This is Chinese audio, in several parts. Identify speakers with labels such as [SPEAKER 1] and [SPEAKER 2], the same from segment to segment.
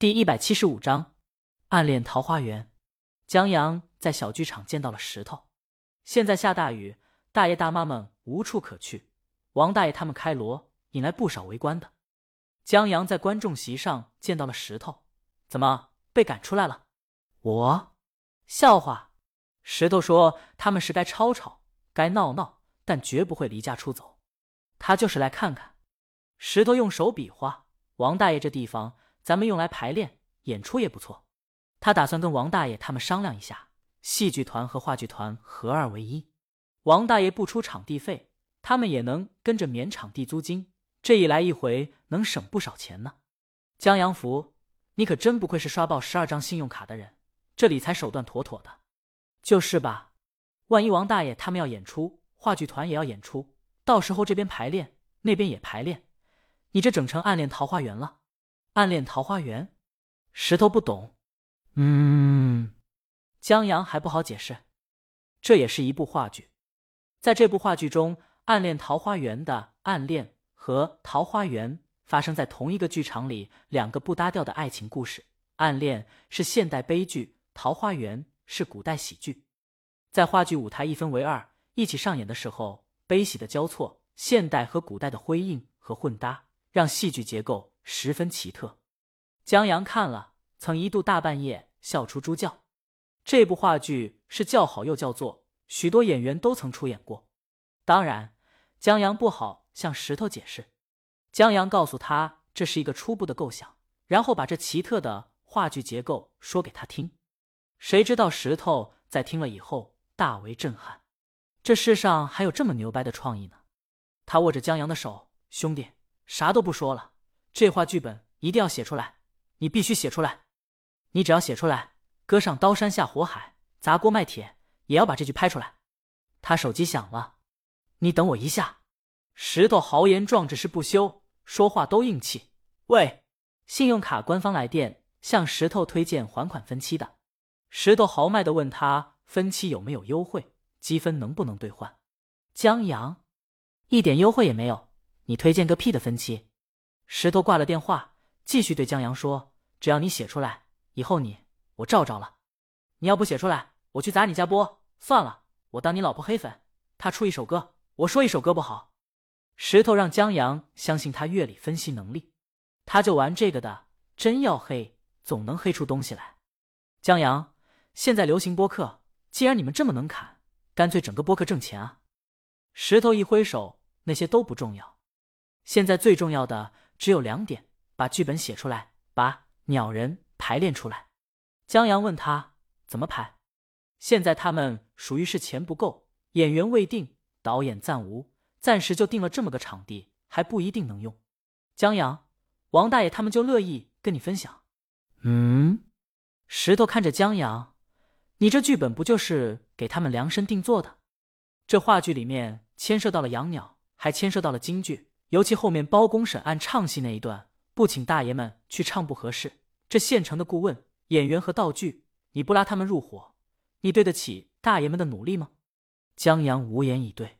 [SPEAKER 1] 第一百七十五章，暗恋桃花源。江阳在小剧场见到了石头。现在下大雨，大爷大妈们无处可去。王大爷他们开锣，引来不少围观的。江阳在观众席上见到了石头，怎么被赶出来了？我，笑话。石头说他们是该吵吵，该闹闹，但绝不会离家出走。他就是来看看。石头用手比划，王大爷这地方咱们用来排练演出也不错。他打算跟王大爷他们商量一下，戏剧团和话剧团合二为一。王大爷不出场地费，他们也能跟着免场地租金。这一来一回能省不少钱呢。江阳福，你可真不愧是刷爆十二张信用卡的人，这理财手段妥妥的。就是吧，万一王大爷他们要演出，话剧团也要演出，到时候这边排练，那边也排练，你这整成暗恋桃花源了。暗恋桃花源，石头不懂。嗯，江阳还不好解释。这也是一部话剧，在这部话剧中，暗恋桃花源的暗恋。和桃花源发生在同一个剧场里，两个不搭调的爱情故事。暗恋是现代悲剧，桃花源是古代喜剧。在话剧舞台一分为二，一起上演的时候，悲喜的交错，现代和古代的辉映和混搭，让戏剧结构十分奇特。江阳看了，曾一度大半夜笑出猪叫。这部话剧是叫好又叫座，许多演员都曾出演过。当然，江阳不好。向石头解释，江阳告诉他这是一个初步的构想，然后把这奇特的话剧结构说给他听。谁知道石头在听了以后大为震撼，这世上还有这么牛掰的创意呢！他握着江阳的手，兄弟，啥都不说了，这话剧本一定要写出来，你必须写出来，你只要写出来，搁上刀山下火海，砸锅卖铁，也要把这句拍出来。他手机响了，你等我一下。石头豪言壮，志是不休，说话都硬气。喂，信用卡官方来电，向石头推荐还款分期的。石头豪迈的问他分期有没有优惠，积分能不能兑换？江阳，一点优惠也没有，你推荐个屁的分期！石头挂了电话，继续对江阳说：“只要你写出来，以后你我照着了。你要不写出来，我去砸你家播。算了，我当你老婆黑粉。他出一首歌，我说一首歌不好。”石头让江阳相信他乐理分析能力，他就玩这个的。真要黑，总能黑出东西来。江阳，现在流行播客，既然你们这么能砍，干脆整个播客挣钱啊！石头一挥手，那些都不重要，现在最重要的只有两点：把剧本写出来，把鸟人排练出来。江阳问他怎么排？现在他们属于是钱不够，演员未定，导演暂无。暂时就定了这么个场地，还不一定能用。江阳、王大爷他们就乐意跟你分享。嗯，石头看着江阳，你这剧本不就是给他们量身定做的？这话剧里面牵涉到了养鸟，还牵涉到了京剧，尤其后面包公审案唱戏那一段，不请大爷们去唱不合适。这现成的顾问、演员和道具，你不拉他们入伙，你对得起大爷们的努力吗？江阳无言以对。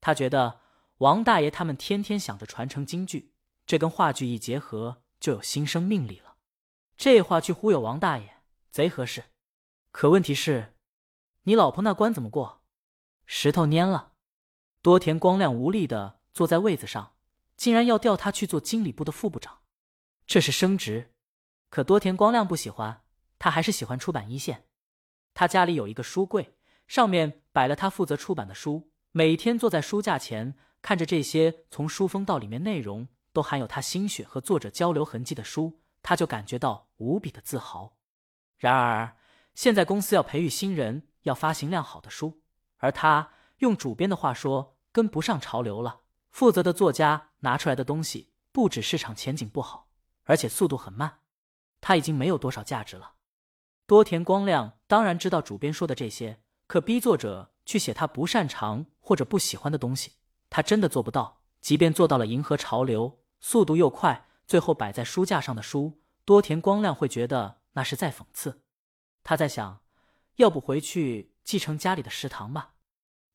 [SPEAKER 1] 他觉得王大爷他们天天想着传承京剧，这跟话剧一结合就有新生命力了。这话去忽悠王大爷贼合适。可问题是，你老婆那关怎么过？石头蔫了。多田光亮无力的坐在位子上，竟然要调他去做经理部的副部长，这是升职。可多田光亮不喜欢，他还是喜欢出版一线。他家里有一个书柜，上面摆了他负责出版的书。每天坐在书架前，看着这些从书封到里面内容都含有他心血和作者交流痕迹的书，他就感觉到无比的自豪。然而，现在公司要培育新人，要发行量好的书，而他用主编的话说，跟不上潮流了。负责的作家拿出来的东西，不止市场前景不好，而且速度很慢，他已经没有多少价值了。多田光亮当然知道主编说的这些，可逼作者。去写他不擅长或者不喜欢的东西，他真的做不到。即便做到了迎合潮流，速度又快，最后摆在书架上的书，多田光亮会觉得那是在讽刺。他在想，要不回去继承家里的食堂吧？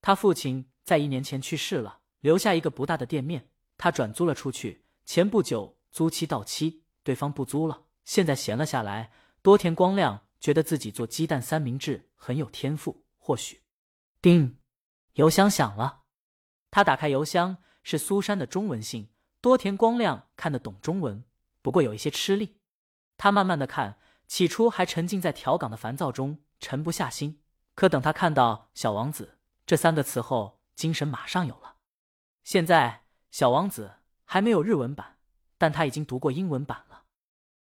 [SPEAKER 1] 他父亲在一年前去世了，留下一个不大的店面，他转租了出去。前不久租期到期，对方不租了，现在闲了下来，多田光亮觉得自己做鸡蛋三明治很有天赋。或许，叮，邮箱响了。他打开邮箱，是苏珊的中文信。多田光亮看得懂中文，不过有一些吃力。他慢慢的看，起初还沉浸在调岗的烦躁中，沉不下心。可等他看到“小王子”这三个词后，精神马上有了。现在《小王子》还没有日文版，但他已经读过英文版了。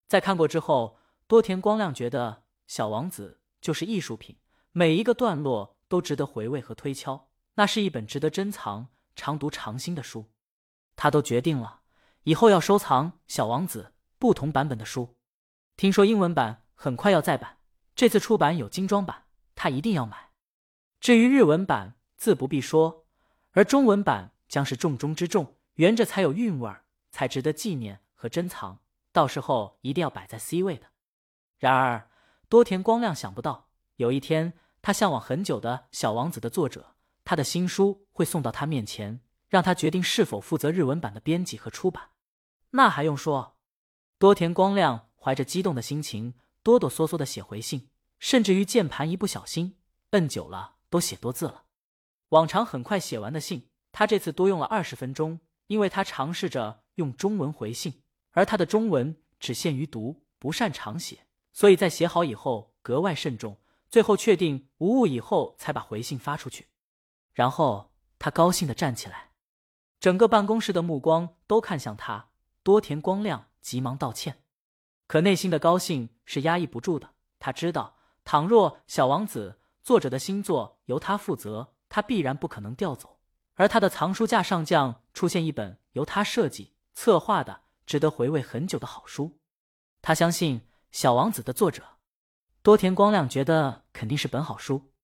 [SPEAKER 1] 在看过之后，多田光亮觉得《小王子》就是艺术品，每一个段落都值得回味和推敲。那是一本值得珍藏、常读常新的书。他都决定了，以后要收藏《小王子》不同版本的书。听说英文版很快要再版，这次出版有精装版，他一定要买。至于日文版，自不必说，而中文版将是重中之重，圆着才有韵味儿，才值得纪念和珍藏。到时候一定要摆在 C 位的。然而，多田光亮想不到，有一天他向往很久的《小王子》的作者，他的新书会送到他面前。让他决定是否负责日文版的编辑和出版，那还用说？多田光亮怀着激动的心情，哆哆嗦嗦的写回信，甚至于键盘一不小心摁久了，都写多字了。往常很快写完的信，他这次多用了二十分钟，因为他尝试着用中文回信，而他的中文只限于读，不擅长写，所以在写好以后格外慎重，最后确定无误以后，才把回信发出去。然后他高兴的站起来。整个办公室的目光都看向他，多田光亮急忙道歉，可内心的高兴是压抑不住的。他知道，倘若小王子作者的新作由他负责，他必然不可能调走，而他的藏书架上将出现一本由他设计策划的、值得回味很久的好书。他相信小王子的作者多田光亮觉得肯定是本好书。